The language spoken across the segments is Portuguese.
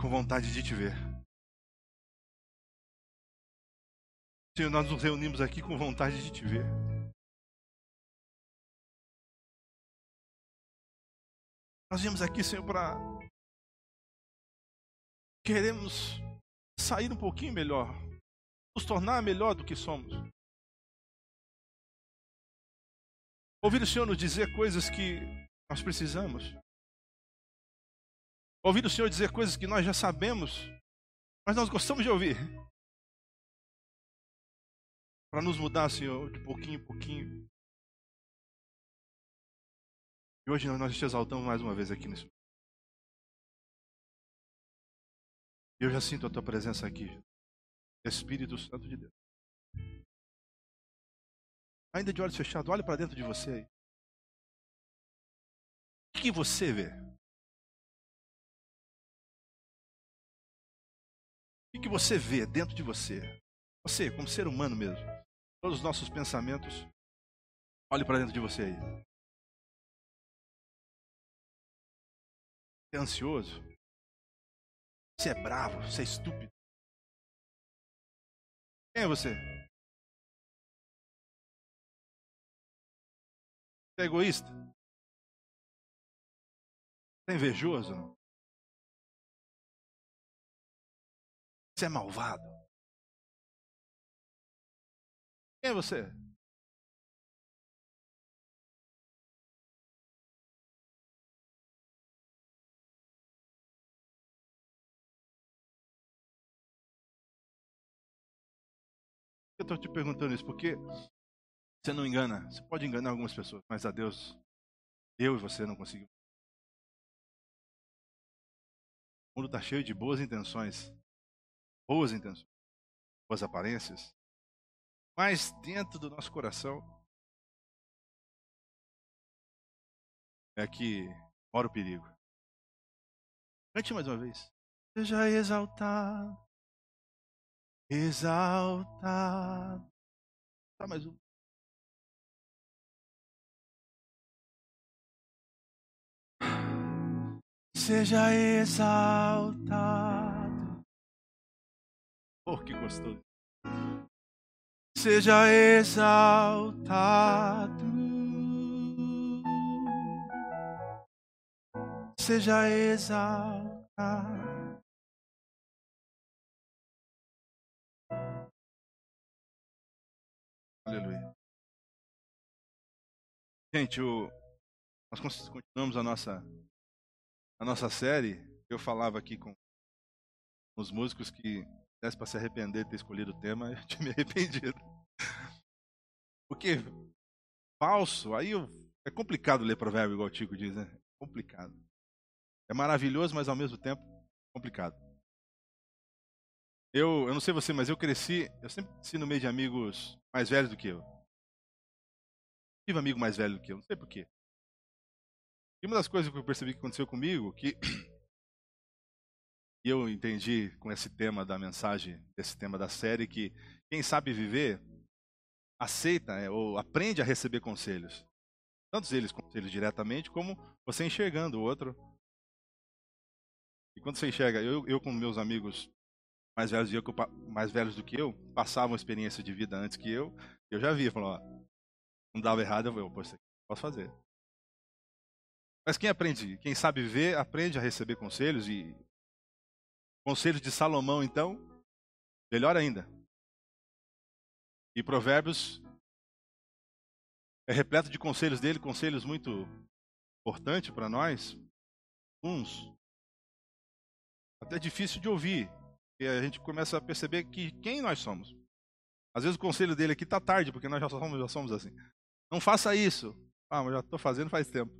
com vontade de te ver. Senhor, nós nos reunimos aqui com vontade de te ver. Nós viemos aqui, Senhor, para. Queremos sair um pouquinho melhor, nos tornar melhor do que somos. Ouvir o Senhor nos dizer coisas que nós precisamos. Ouvir o Senhor dizer coisas que nós já sabemos, mas nós gostamos de ouvir. Para nos mudar, Senhor, de pouquinho em pouquinho. E hoje nós te exaltamos mais uma vez aqui nesse. E eu já sinto a tua presença aqui, Espírito Santo de Deus. Ainda de olhos fechados, olhe para dentro de você aí. O que você vê? O que você vê dentro de você? Você, como ser humano mesmo. Todos os nossos pensamentos. Olhe para dentro de você aí. Você é ansioso? Você é bravo? Você é estúpido? Quem é você? Você é egoísta? Você é invejoso? Você é malvado? Quem é você? Eu estou te perguntando isso porque você não engana. Você pode enganar algumas pessoas, mas a Deus, eu e você não conseguimos. O mundo está cheio de boas intenções, boas intenções, boas aparências, mas dentro do nosso coração é que mora o perigo. Cante mais uma vez. Seja exaltado, exaltado. Tá mais um. Seja exaltado. Oh, que gostoso seja exaltado, seja exaltado. Aleluia. Gente, o, nós continuamos a nossa, a nossa série. Eu falava aqui com os músicos que desse para se arrepender de ter escolhido o tema, eu tinha me arrependido. Porque falso, aí eu, é complicado ler provérbio, igual o Tico diz, né? É complicado. É maravilhoso, mas ao mesmo tempo complicado. Eu, eu não sei você, mas eu cresci, eu sempre cresci no meio de amigos mais velhos do que eu. Tive amigo mais velho do que eu, não sei porquê. E uma das coisas que eu percebi que aconteceu comigo, que e eu entendi com esse tema da mensagem, esse tema da série, que quem sabe viver aceita é, ou aprende a receber conselhos. Tantos eles conselhos diretamente, como você enxergando o outro. E quando você enxerga, eu, eu com meus amigos mais velhos, eu, mais velhos do que eu, passavam experiência de vida antes que eu, eu já via, falou, ó, não dava errado, eu falei, pô, posso fazer. Mas quem aprende, quem sabe viver, aprende a receber conselhos e Conselhos de Salomão, então, melhor ainda. E Provérbios é repleto de conselhos dele, conselhos muito importantes para nós. Uns até difícil de ouvir, e a gente começa a perceber que quem nós somos. Às vezes o conselho dele aqui está tarde, porque nós já somos, já somos assim. Não faça isso. Ah, mas já estou fazendo faz tempo.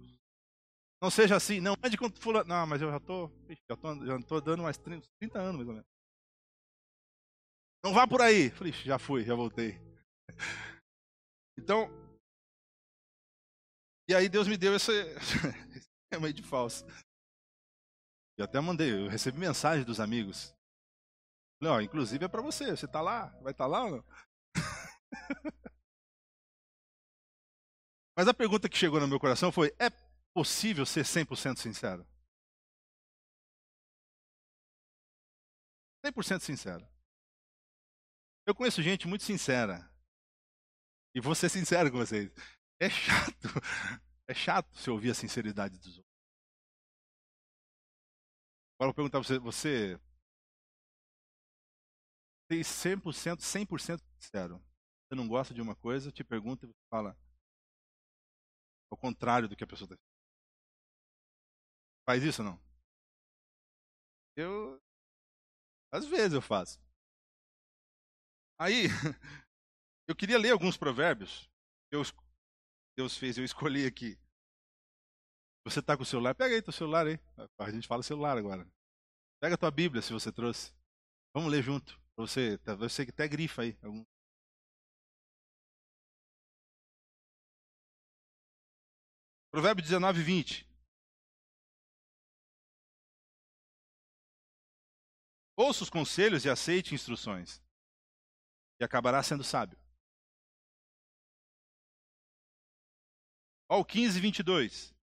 Não seja assim, não ande com fulano. Não, mas eu já estou já tô, já tô dando mais 30, 30 anos, mais ou menos. Não vá por aí. Falei, já fui, já voltei. Então, e aí Deus me deu esse, esse tema de falso. Eu até mandei, eu recebi mensagem dos amigos. Ó, inclusive é para você, você está lá? Vai estar tá lá ou não? Mas a pergunta que chegou no meu coração foi: é possível ser 100% sincero? 100% sincero. Eu conheço gente muito sincera. E vou ser sincero com vocês. É chato. É chato se ouvir a sinceridade dos outros. Agora eu vou perguntar pra você, você tem 100%, 100% sincero. Você não gosta de uma coisa, te pergunta e você fala ao contrário do que a pessoa está Faz isso ou não? Eu às vezes eu faço. Aí eu queria ler alguns provérbios. Deus, Deus fez, eu escolhi aqui. Você está com o celular? Pega aí teu celular aí. A gente fala celular agora. Pega a tua Bíblia se você trouxe. Vamos ler junto. Pra você, você até grifa aí. Algum. Provérbio 19, 20. Ouça os conselhos e aceite instruções, e acabará sendo sábio. Olha o 15, 22.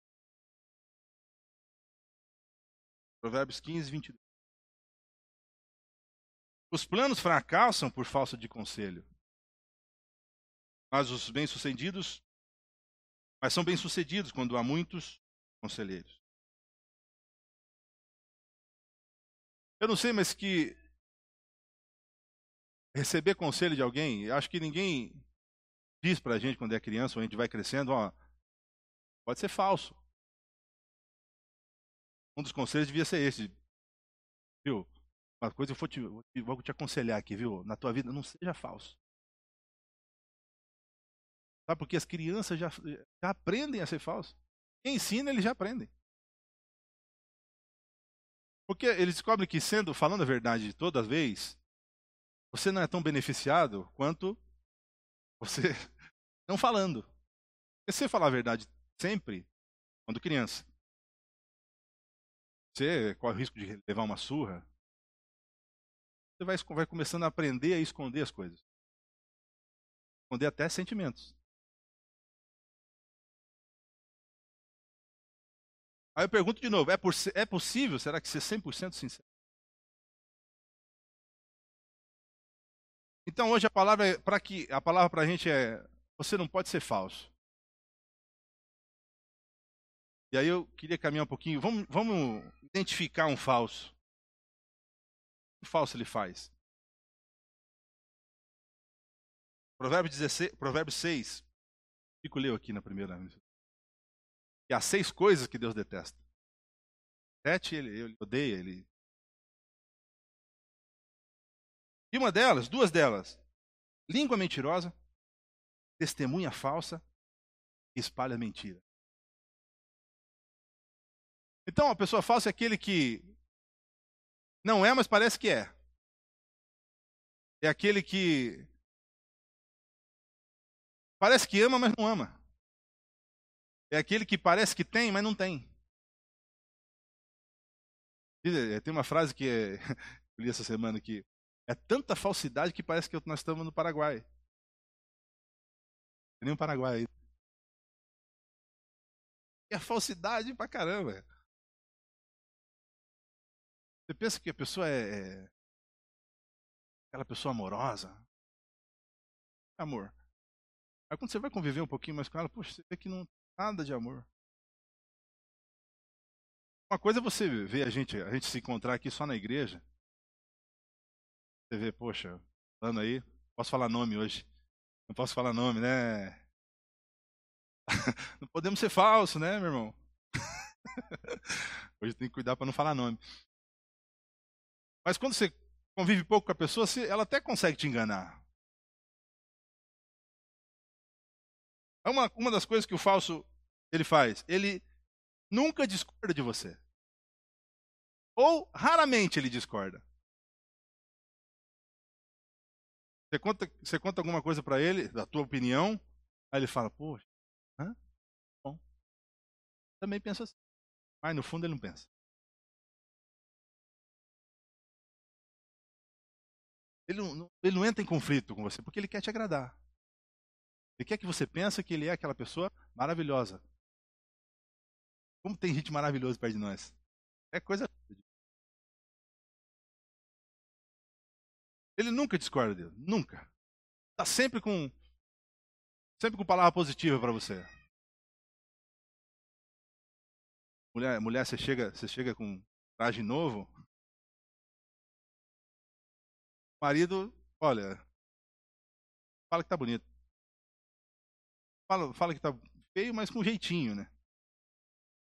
Provérbios 15, 22. Os planos fracassam por falta de conselho. Mas os bem-sucedidos, mas são bem-sucedidos quando há muitos conselheiros. Eu não sei, mas que receber conselho de alguém, acho que ninguém diz pra gente quando é criança ou a gente vai crescendo, ó, pode ser falso. Um dos conselhos devia ser esse. Viu? Uma coisa eu vou te, vou te aconselhar aqui, viu? Na tua vida, não seja falso. Sabe porque as crianças já, já aprendem a ser falso. Quem ensina, eles já aprendem. Porque eles descobrem que sendo, falando a verdade toda vez, você não é tão beneficiado quanto você não falando. Porque se você falar a verdade sempre, quando criança, você corre o risco de levar uma surra, você vai, vai começando a aprender a esconder as coisas. Esconder até sentimentos. Aí eu pergunto de novo, é, por, é possível, será que ser 100% sincero? Então hoje a palavra é, para que a palavra para a gente é você não pode ser falso. E aí eu queria caminhar um pouquinho. Vamos, vamos identificar um falso. O que falso ele faz? Provérbio, 16, Provérbio 6. Fico leu aqui na primeira. E há seis coisas que Deus detesta. Sete ele, ele odeia, ele. E uma delas, duas delas, língua mentirosa, testemunha falsa espalha mentira. Então, a pessoa falsa é aquele que não é, mas parece que é. É aquele que parece que ama, mas não ama. É aquele que parece que tem, mas não tem. Eh, tem uma frase que eu li essa semana que é tanta falsidade que parece que nós estamos no Paraguai. Nem o Paraguai aí. É falsidade pra caramba. Você pensa que a pessoa é, é aquela pessoa amorosa? Amor. Aí quando você vai conviver um pouquinho mais com ela, poxa, você vê que não tem nada de amor. Uma coisa é você ver a gente, a gente se encontrar aqui só na igreja. Você vê, poxa, falando aí, posso falar nome hoje. Não posso falar nome, né? Não podemos ser falsos, né, meu irmão? Hoje tem que cuidar para não falar nome. Mas quando você convive pouco com a pessoa, ela até consegue te enganar. É uma, uma das coisas que o falso ele faz. Ele nunca discorda de você. Ou raramente ele discorda. Você conta, você conta alguma coisa para ele, da tua opinião, aí ele fala, poxa, hã? bom. Também pensa assim. Mas no fundo ele não pensa. Ele não, ele não entra em conflito com você, porque ele quer te agradar. Ele quer que você pense que ele é aquela pessoa maravilhosa. Como tem gente maravilhosa perto de nós. É coisa. Ele nunca discorda de Deus, nunca. Tá sempre com sempre com palavra positiva para você. Mulher, mulher, você chega, você chega com traje novo. marido, olha, fala que tá bonito. Fala, fala que tá feio, mas com jeitinho, né?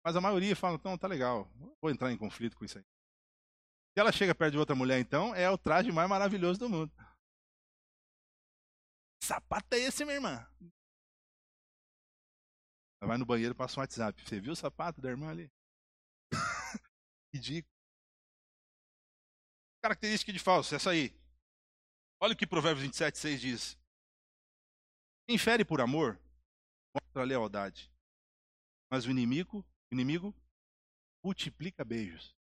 Mas a maioria fala, então tá legal, vou entrar em conflito com isso aí. Se ela chega perto de outra mulher, então, é o traje mais maravilhoso do mundo. Que sapato é esse, minha irmã? Ela vai no banheiro e passa um WhatsApp. Você viu o sapato da irmã ali? Ridículo. Característica de falso, essa aí. Olha o que Provérbios 27, 6 diz. Quem fere por amor, mostra lealdade. Mas o inimigo, o inimigo multiplica beijos.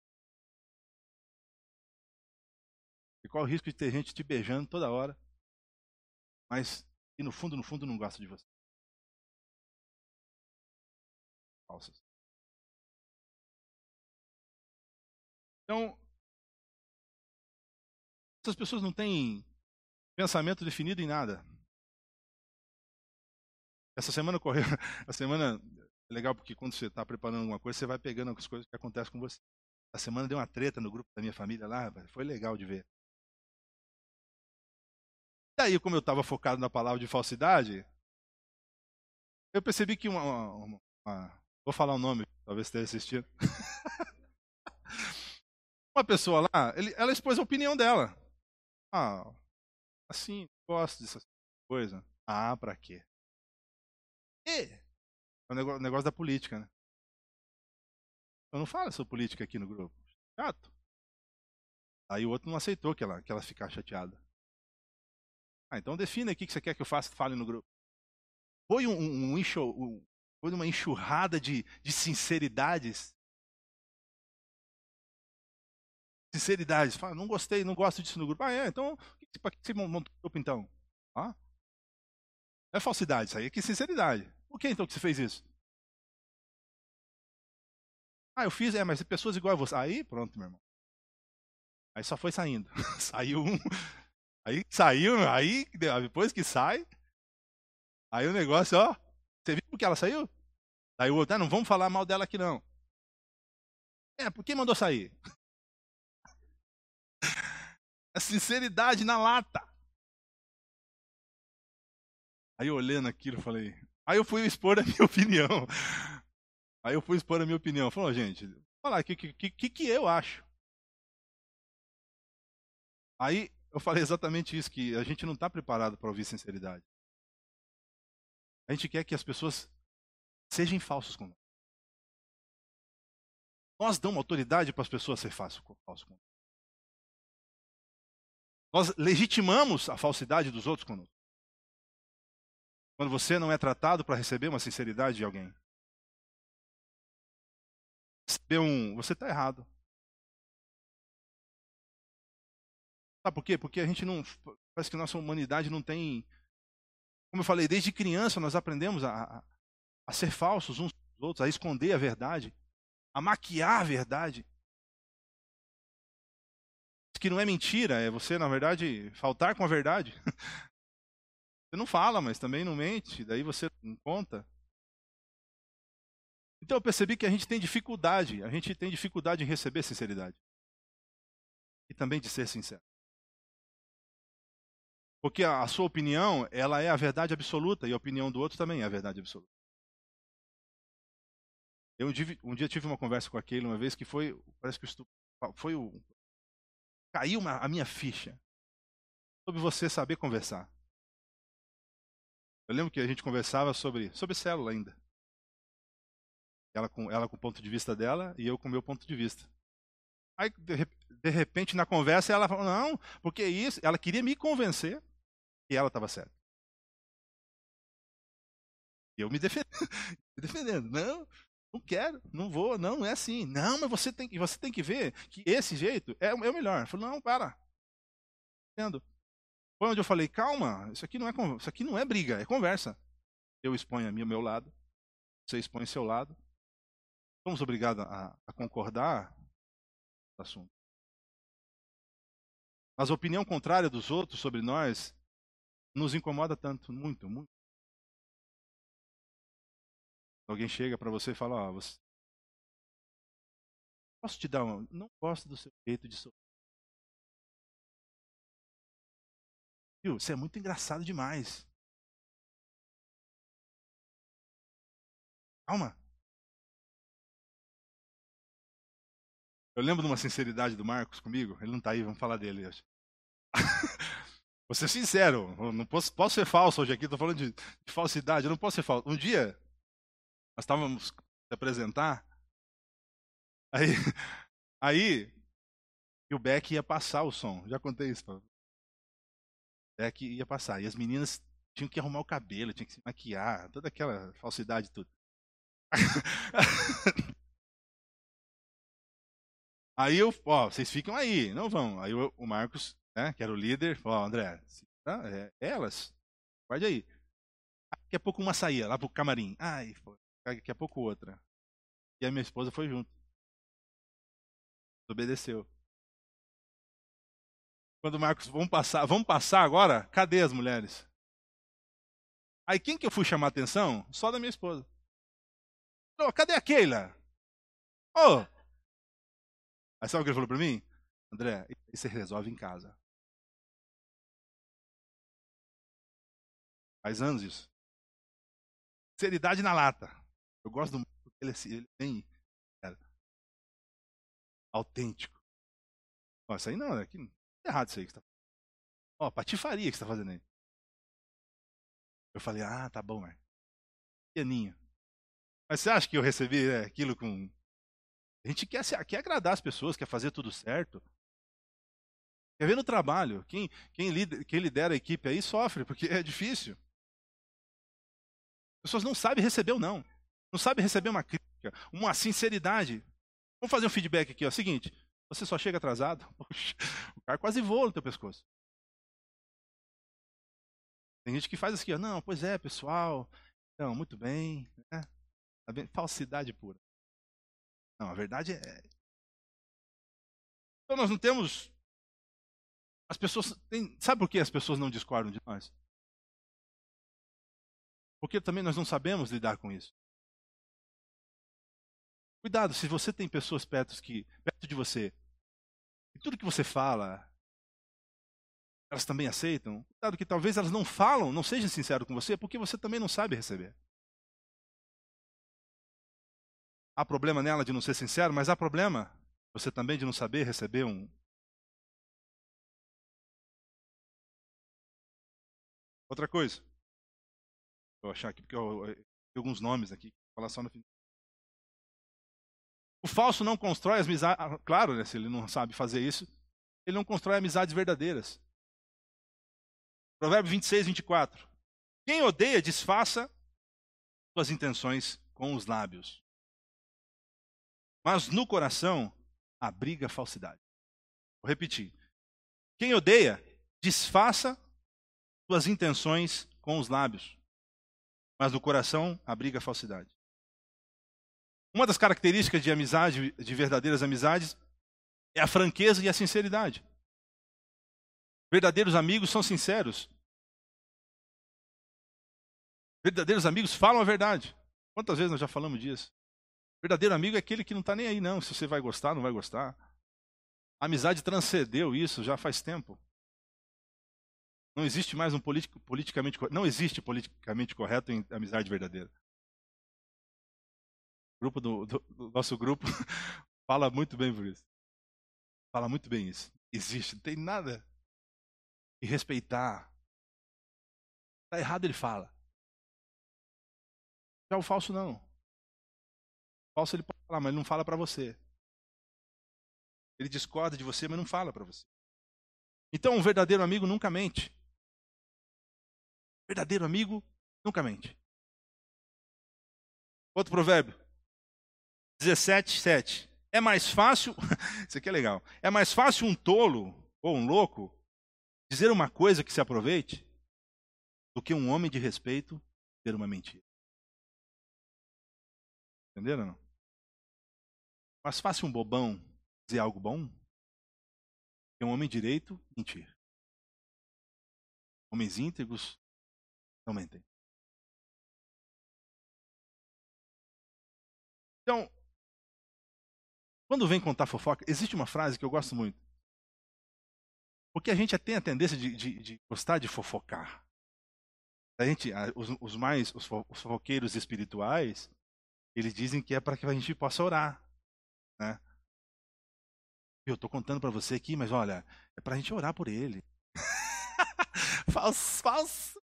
E qual o risco de ter gente te beijando toda hora, mas e no fundo, no fundo, não gosta de você? Falsas. Então, essas pessoas não têm pensamento definido em nada. Essa semana correu. A semana é legal porque quando você está preparando alguma coisa, você vai pegando as coisas que acontecem com você. A semana deu uma treta no grupo da minha família lá, foi legal de ver. Daí, como eu estava focado na palavra de falsidade, eu percebi que uma, uma, uma vou falar o nome, talvez esteja assistindo. uma pessoa lá, ele, ela expôs a opinião dela. Ah, assim, gosto dessas coisas. Ah, pra quê? E é o negócio, o negócio da política, né? Eu não falo sobre política aqui no grupo. Chato. Aí o outro não aceitou que ela, que ela ficasse chateada. Ah, então defina aqui que você quer que eu faça, fale no grupo. Foi um, um, um, foi uma enxurrada de, de sinceridades sinceridade. Fala, não gostei, não gosto disso no grupo. Ah, é? Então, para que você montou o grupo então? Ah? É falsidade, isso aí é que sinceridade. Por que então que você fez isso? Ah, eu fiz, é, mas pessoas igual a você. Aí, pronto, meu irmão. Aí só foi saindo. saiu um. Aí saiu, aí depois que sai, aí o negócio, ó. Você viu que ela saiu? O outro, ah, não vamos falar mal dela aqui não. É, por que mandou sair? A sinceridade na lata. Aí olhando aquilo, falei. Aí eu fui expor a minha opinião. Aí eu fui expor a minha opinião. Falou, gente, falar o que, que, que, que eu acho. Aí eu falei exatamente isso, que a gente não está preparado para ouvir sinceridade. A gente quer que as pessoas sejam falsos conosco. Nós damos autoridade para as pessoas ser falsos conosco. Nós legitimamos a falsidade dos outros conosco. Quando você não é tratado para receber uma sinceridade de alguém. Receber um. Você está errado. Sabe por quê? Porque a gente não. Parece que nossa humanidade não tem. Como eu falei, desde criança nós aprendemos a, a, ser falsos uns com os outros, a esconder a verdade, a maquiar a verdade que não é mentira, é você, na verdade, faltar com a verdade. Você não fala, mas também não mente, daí você não conta. Então eu percebi que a gente tem dificuldade, a gente tem dificuldade em receber sinceridade. E também de ser sincero. Porque a, sua opinião, ela é a verdade absoluta e a opinião do outro também é a verdade absoluta. Eu um dia tive uma conversa com aquele uma vez que foi, parece que foi o caiu uma, a minha ficha sobre você saber conversar. Eu lembro que a gente conversava sobre, sobre célula ainda. Ela com, ela com o ponto de vista dela e eu com o meu ponto de vista. Aí, de, de repente, na conversa, ela falou: não, porque isso. Ela queria me convencer que ela estava certa. E eu me defendendo, me defendendo. Não, não quero, não vou, não, não é assim. Não, mas você tem, você tem que ver que esse jeito é, é o melhor. Eu falei, não, para. Entendo. Foi onde eu falei, calma, isso aqui não é isso aqui não é briga, é conversa. Eu exponho a mim, o meu lado, você expõe seu lado. Somos obrigados a, a concordar no assunto. Mas a opinião contrária dos outros sobre nós nos incomoda tanto, muito, muito. Alguém chega para você e fala, ó, oh, você... posso te dar uma... Não gosto do seu jeito de sorrir. Viu? É muito engraçado demais. Calma. Eu lembro de uma sinceridade do Marcos comigo. Ele não está aí, vamos falar dele. Vou ser sincero, não posso, posso ser falso hoje aqui, estou falando de, de, falsidade, eu não posso ser falso. Um dia, nós estávamos se apresentar, aí, aí o Beck ia passar o som. Já contei isso. O Beck ia passar. E as meninas tinham que arrumar o cabelo, tinham que se maquiar, toda aquela falsidade tudo. aí eu, ó, vocês ficam aí, não vão. Aí o, o Marcos, né, que era o líder, falou, André, é, elas, guarde aí. Daqui a pouco uma saía lá pro camarim. Ai, daqui a pouco outra. E a minha esposa foi junto. Obedeceu. Quando o Marcos, vamos passar, vamos passar agora? Cadê as mulheres? Aí quem que eu fui chamar a atenção? Só da minha esposa. Oh, cadê a Keila? Oh! Aí sabe o que ele falou para mim? André, isso você resolve em casa. Faz anos isso. Seriedade na lata. Eu gosto do porque ele, é ele tem cara, autêntico. Isso aí não, é, que, é errado isso aí que você tá Ó, patifaria que você tá fazendo aí. Eu falei, ah, tá bom, Marcos. Pianinho. Mas você acha que eu recebi né, aquilo com. A gente quer, quer agradar as pessoas, quer fazer tudo certo. Quer ver no trabalho. Quem, quem, lidera, quem lidera a equipe aí sofre, porque é difícil. As pessoas não sabem receber ou não. Não sabem receber uma crítica, uma sinceridade. Vamos fazer um feedback aqui, ó. Seguinte, você só chega atrasado, Poxa, o cara quase voa no teu pescoço. Tem gente que faz assim, ó, não, pois é, pessoal, então, muito bem, né? Tá Falsidade pura. Não, a verdade é. Então nós não temos. As pessoas. Sabe por que as pessoas não discordam de nós? Porque também nós não sabemos lidar com isso. Cuidado, se você tem pessoas perto, que, perto de você, e tudo que você fala, elas também aceitam, cuidado que talvez elas não falam, não sejam sinceras com você, porque você também não sabe receber. Há problema nela de não ser sincero, mas há problema você também de não saber receber um. Outra coisa. Vou achar aqui, porque eu, eu, eu alguns nomes aqui. Vou falar só no fim. O falso não constrói as amizades. Ah, claro, né, se ele não sabe fazer isso, ele não constrói amizades verdadeiras. Provérbio 26, 24. Quem odeia, disfarça suas intenções com os lábios mas no coração abriga falsidade. Vou repetir. Quem odeia, disfarça suas intenções com os lábios, mas no coração abriga falsidade. Uma das características de amizade, de verdadeiras amizades, é a franqueza e a sinceridade. Verdadeiros amigos são sinceros. Verdadeiros amigos falam a verdade. Quantas vezes nós já falamos disso? Verdadeiro amigo é aquele que não está nem aí, não, se você vai gostar, não vai gostar. A amizade transcendeu isso já faz tempo. Não existe mais um político, politicamente não existe politicamente correto em amizade verdadeira. O grupo do, do, do nosso grupo fala muito bem por isso. Fala muito bem isso. Existe, não tem nada. E respeitar. Está errado, ele fala. Já o falso não falso ele pode falar, mas ele não fala para você. Ele discorda de você, mas não fala para você. Então, um verdadeiro amigo nunca mente. Verdadeiro amigo nunca mente. Outro provérbio. 17, 7. É mais fácil, isso aqui é legal, é mais fácil um tolo ou um louco dizer uma coisa que se aproveite do que um homem de respeito dizer uma mentira. Entenderam não? Mais fácil um bobão dizer algo bom que um homem direito mentir. Homens íntegros não mentem. Então, quando vem contar fofoca, existe uma frase que eu gosto muito. Porque a gente tem a tendência de, de, de gostar de fofocar. A gente, os, os mais, os fofoqueiros espirituais, eles dizem que é para que a gente possa orar, né? Eu estou contando para você aqui, mas olha, é para a gente orar por ele. falso, falso.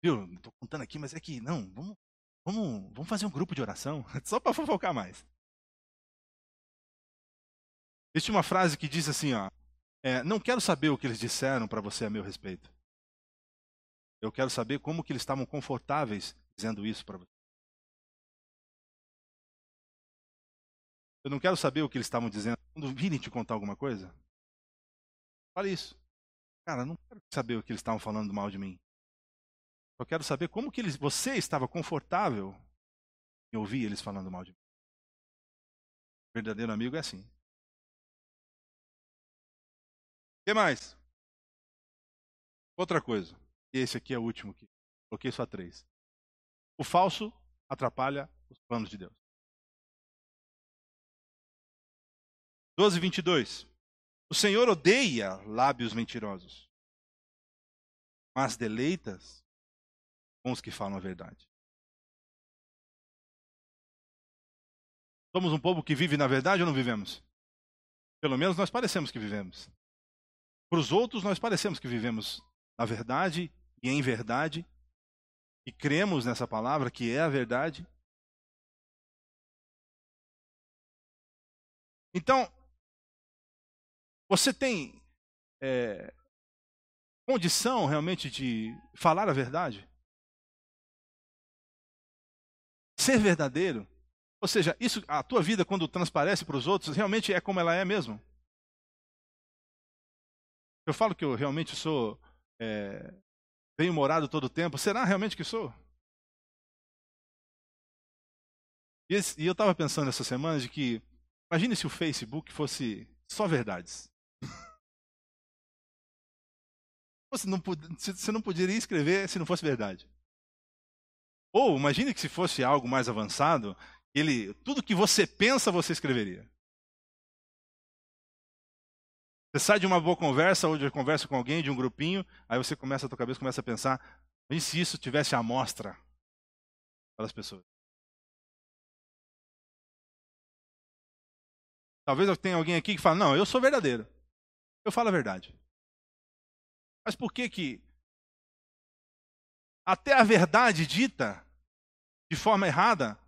Viu? Estou contando aqui, mas é que não, vamos, vamos, vamos fazer um grupo de oração, só para fofocar mais. Existe uma frase que diz assim, ó, é, não quero saber o que eles disseram para você a meu respeito. Eu quero saber como que eles estavam confortáveis dizendo isso para você. Eu não quero saber o que eles estavam dizendo. Quando virem te contar alguma coisa, fale isso. Cara, não quero saber o que eles estavam falando mal de mim. Eu quero saber como que eles, você estava confortável em ouvir eles falando mal de mim. O verdadeiro amigo é assim. O que mais? Outra coisa. Esse aqui é o último aqui. Coloquei só três. O falso atrapalha os planos de Deus. 12, 22. O Senhor odeia lábios mentirosos, mas deleitas com os que falam a verdade. Somos um povo que vive na verdade ou não vivemos? Pelo menos nós parecemos que vivemos. Para os outros, nós parecemos que vivemos na verdade e em verdade, e cremos nessa palavra que é a verdade. Então, você tem é, condição realmente de falar a verdade? Ser verdadeiro? Ou seja, isso, a tua vida quando transparece para os outros, realmente é como ela é mesmo? Eu falo que eu realmente sou é, bem-humorado todo o tempo. Será realmente que sou? E, esse, e eu estava pensando essa semana de que, imagine se o Facebook fosse só verdades. Você não, você não poderia escrever se não fosse verdade. Ou imagine que se fosse algo mais avançado, ele, tudo que você pensa, você escreveria. Você sai de uma boa conversa ou de conversa com alguém, de um grupinho, aí você começa a tua cabeça começa a pensar, e se isso tivesse amostra para as pessoas? Talvez tenha alguém aqui que fala, não, eu sou verdadeiro. Eu falo a verdade. Mas por que que até a verdade dita de forma errada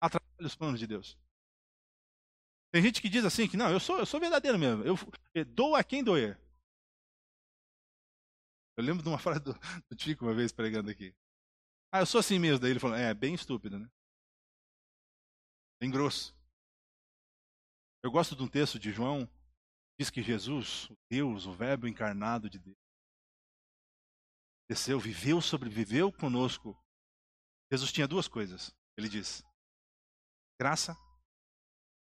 atrapalha os planos de Deus? Tem gente que diz assim que não, eu sou, eu sou verdadeiro mesmo. Eu, eu dou a quem doer. Eu lembro de uma frase do, do Tico uma vez pregando aqui. Ah, eu sou assim mesmo. Daí ele falou, é, bem estúpido, né? Bem grosso. Eu gosto de um texto de João, diz que Jesus, o Deus, o Verbo encarnado de Deus, desceu, viveu, sobreviveu conosco. Jesus tinha duas coisas. Ele diz: graça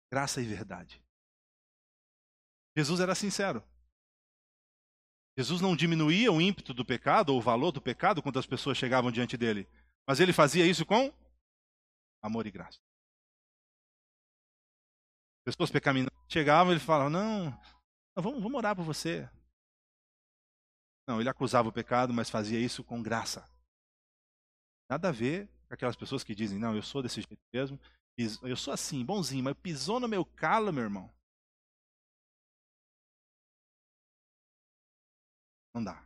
graça e verdade. Jesus era sincero. Jesus não diminuía o ímpeto do pecado ou o valor do pecado quando as pessoas chegavam diante dele, mas ele fazia isso com amor e graça. Pessoas pecaminosas chegavam ele falava: Não, vamos, vamos orar por você. Não, ele acusava o pecado, mas fazia isso com graça. Nada a ver com aquelas pessoas que dizem: Não, eu sou desse jeito mesmo, eu sou assim, bonzinho, mas pisou no meu calo, meu irmão. Não dá.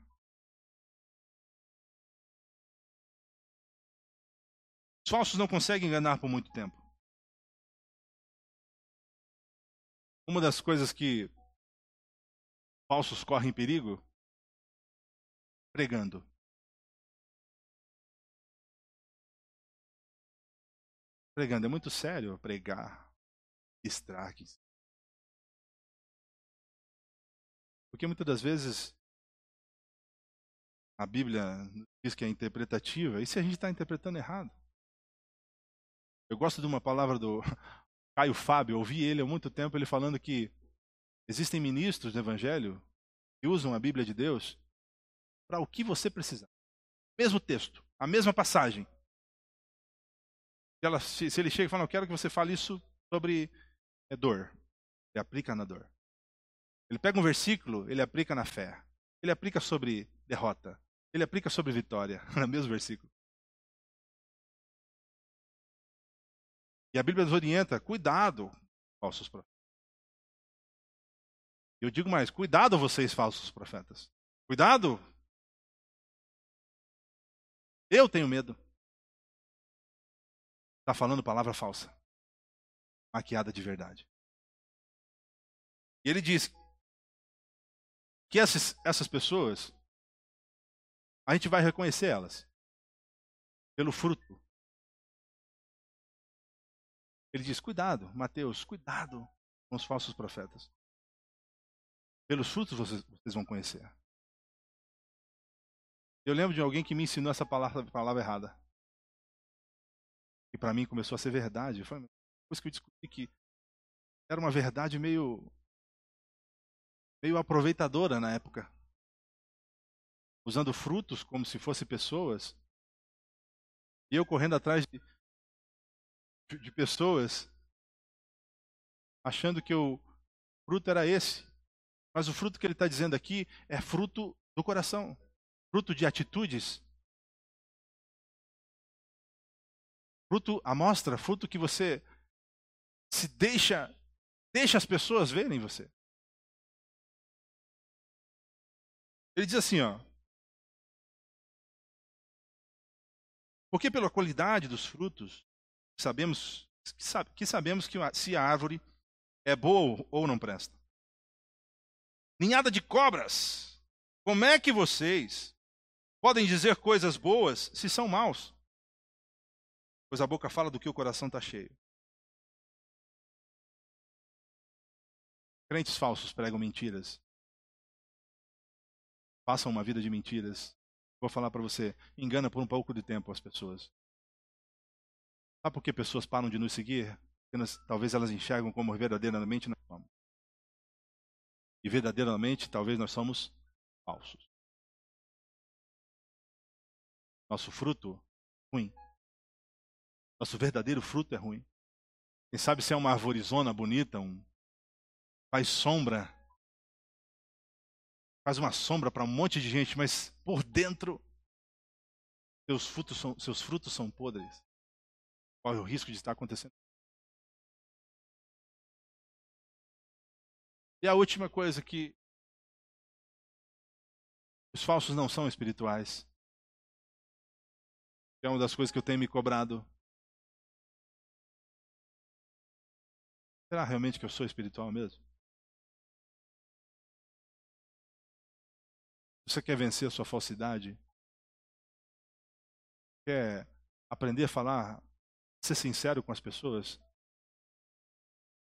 Os falsos não conseguem enganar por muito tempo. Uma das coisas que falsos correm perigo pregando. Pregando. É muito sério pregar, estraques. Porque muitas das vezes a Bíblia diz que é interpretativa, e se a gente está interpretando errado? Eu gosto de uma palavra do Caio Fábio, ouvi ele há muito tempo, ele falando que Existem ministros do Evangelho que usam a Bíblia de Deus para o que você precisar. Mesmo texto, a mesma passagem. Ela, se, ele chega e fala, eu quero que você fale isso sobre é, dor. Ele aplica na dor. Ele pega um versículo, ele aplica na fé. Ele aplica sobre derrota. Ele aplica sobre vitória, no mesmo versículo. E a Bíblia nos orienta, cuidado, falsos profetas. Eu digo mais, cuidado vocês, falsos profetas. Cuidado. Eu tenho medo. Está falando palavra falsa, maquiada de verdade. E ele diz que essas, essas pessoas, a gente vai reconhecer elas pelo fruto. Ele diz: cuidado, Mateus, cuidado com os falsos profetas. Pelos frutos vocês, vocês vão conhecer. Eu lembro de alguém que me ensinou essa palavra, palavra errada. E para mim começou a ser verdade. Foi depois que eu descobri que era uma verdade meio meio aproveitadora na época. Usando frutos como se fossem pessoas. E eu correndo atrás de, de pessoas, achando que o fruto era esse. Mas o fruto que ele está dizendo aqui é fruto do coração, fruto de atitudes. Fruto, amostra, fruto que você se deixa, deixa as pessoas verem você. Ele diz assim, ó. Porque pela qualidade dos frutos, sabemos que sabemos que se a árvore é boa ou não presta. Ninhada de cobras. Como é que vocês podem dizer coisas boas se são maus? Pois a boca fala do que o coração está cheio. Crentes falsos pregam mentiras passam uma vida de mentiras. Vou falar para você, engana por um pouco de tempo as pessoas. Sabe por que pessoas param de nos seguir? Nós, talvez elas enxergam como verdadeiramente nós somos. E verdadeiramente, talvez nós somos falsos. Nosso fruto ruim. Nosso verdadeiro fruto é ruim. Quem sabe se é uma arvorizona bonita, um faz sombra faz uma sombra para um monte de gente, mas por dentro seus frutos são, seus frutos são podres. Qual é o risco de estar acontecendo? E a última coisa que os falsos não são espirituais. É uma das coisas que eu tenho me cobrado. Será realmente que eu sou espiritual mesmo? Você quer vencer a sua falsidade? Quer aprender a falar, ser sincero com as pessoas?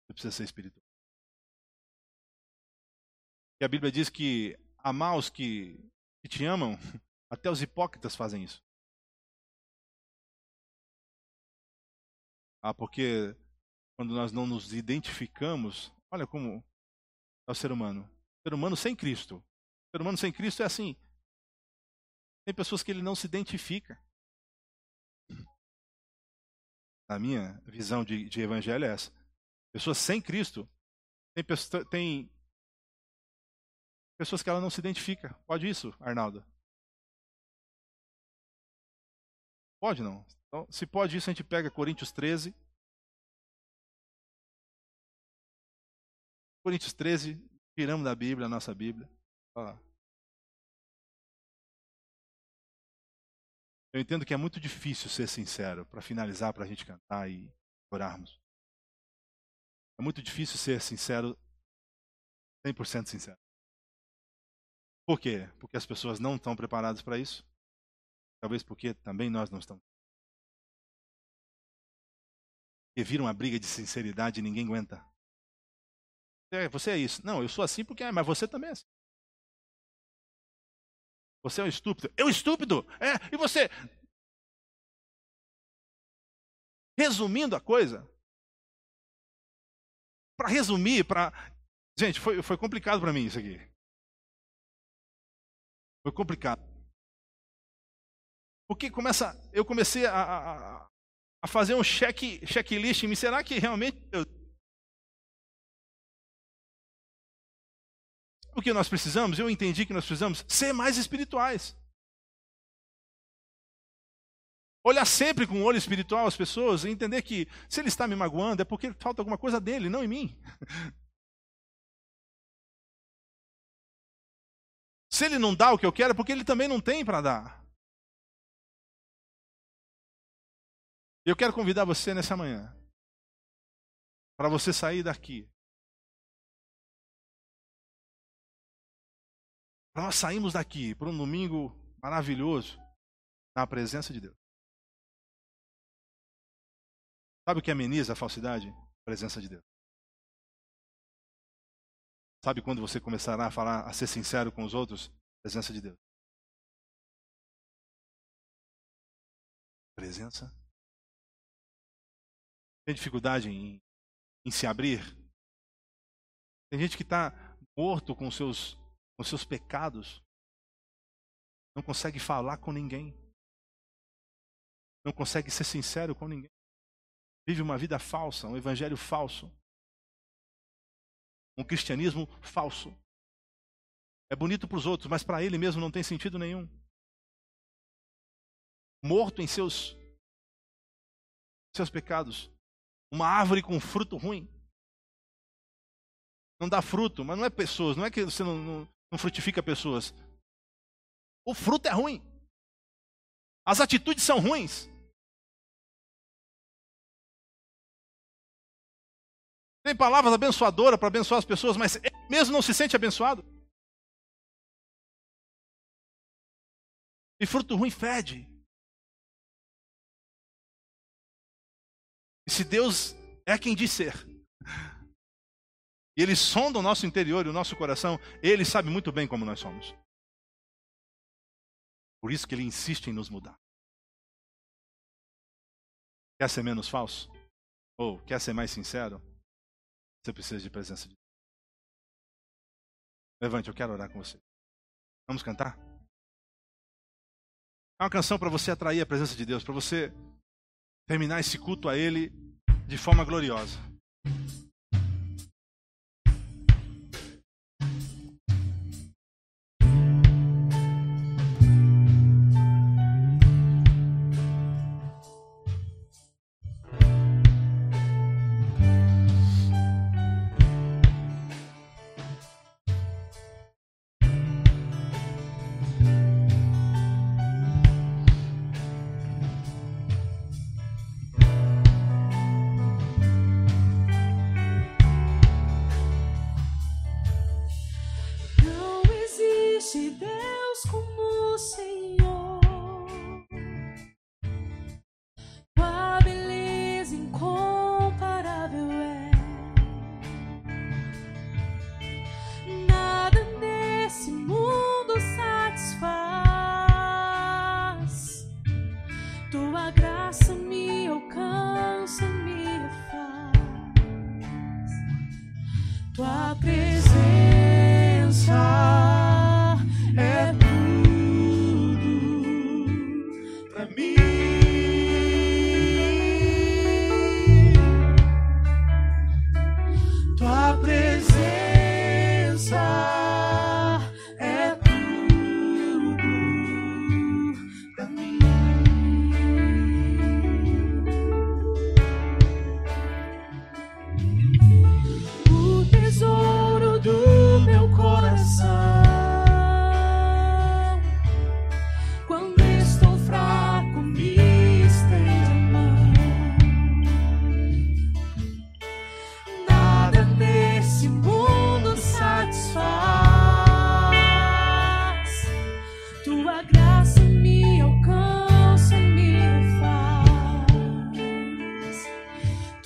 Você precisa ser espiritual. E a Bíblia diz que amar os que, que te amam, até os hipócritas fazem isso. Ah, porque quando nós não nos identificamos, olha como é o ser humano. Ser humano sem Cristo ser humano sem Cristo é assim. Tem pessoas que ele não se identifica. A minha visão de, de evangelho é essa. Pessoas sem Cristo. Tem, tem pessoas que ela não se identifica. Pode isso, Arnaldo? Pode não. Então, se pode isso, a gente pega Coríntios 13. Coríntios 13, tiramos da Bíblia, a nossa Bíblia. Eu entendo que é muito difícil ser sincero para finalizar, para a gente cantar e orarmos. É muito difícil ser sincero, 100% sincero. Por quê? Porque as pessoas não estão preparadas para isso? Talvez porque também nós não estamos. Porque vira uma briga de sinceridade e ninguém aguenta. É, você é isso. Não, eu sou assim porque. Mas você também é assim. Você é um estúpido. Eu estúpido? É, e você? Resumindo a coisa, para resumir, para Gente, foi, foi complicado para mim isso aqui. Foi complicado. Porque começa, eu comecei a, a, a fazer um check, checklist em mim. Será que realmente eu... o que nós precisamos? Eu entendi que nós precisamos ser mais espirituais. Olhar sempre com o olho espiritual as pessoas e entender que se ele está me magoando é porque falta alguma coisa dele, não em mim. Se ele não dá o que eu quero, é porque ele também não tem para dar. Eu quero convidar você nessa manhã para você sair daqui. Nós saímos daqui para um domingo maravilhoso na presença de Deus. Sabe o que ameniza a falsidade? A presença de Deus. Sabe quando você começará a falar, a ser sincero com os outros? A presença de Deus. Presença tem dificuldade em, em se abrir. Tem gente que está morto com seus, com seus pecados, não consegue falar com ninguém, não consegue ser sincero com ninguém, vive uma vida falsa, um evangelho falso, um cristianismo falso. É bonito para os outros, mas para ele mesmo não tem sentido nenhum. Morto em seus seus pecados, uma árvore com fruto ruim. Não dá fruto, mas não é pessoas, não é que você não, não, não frutifica pessoas. O fruto é ruim. As atitudes são ruins. Tem palavras abençoadoras para abençoar as pessoas, mas ele mesmo não se sente abençoado. E fruto ruim fede. E se Deus é quem diz ser, e Ele sonda o nosso interior e o nosso coração, Ele sabe muito bem como nós somos. Por isso que Ele insiste em nos mudar. Quer ser menos falso? Ou quer ser mais sincero? Você precisa de presença de Deus. Levante, eu quero orar com você. Vamos cantar? É uma canção para você atrair a presença de Deus, para você terminar esse culto a Ele de forma gloriosa.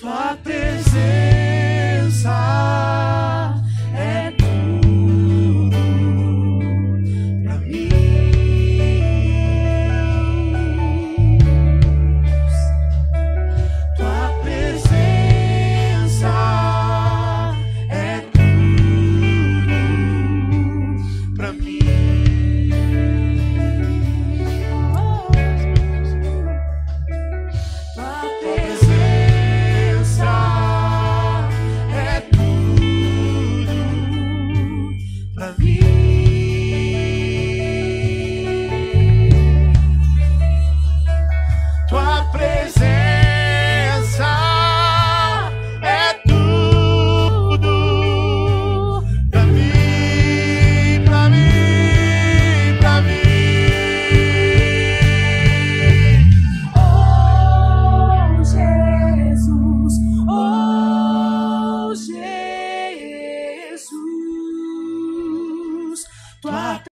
bateu.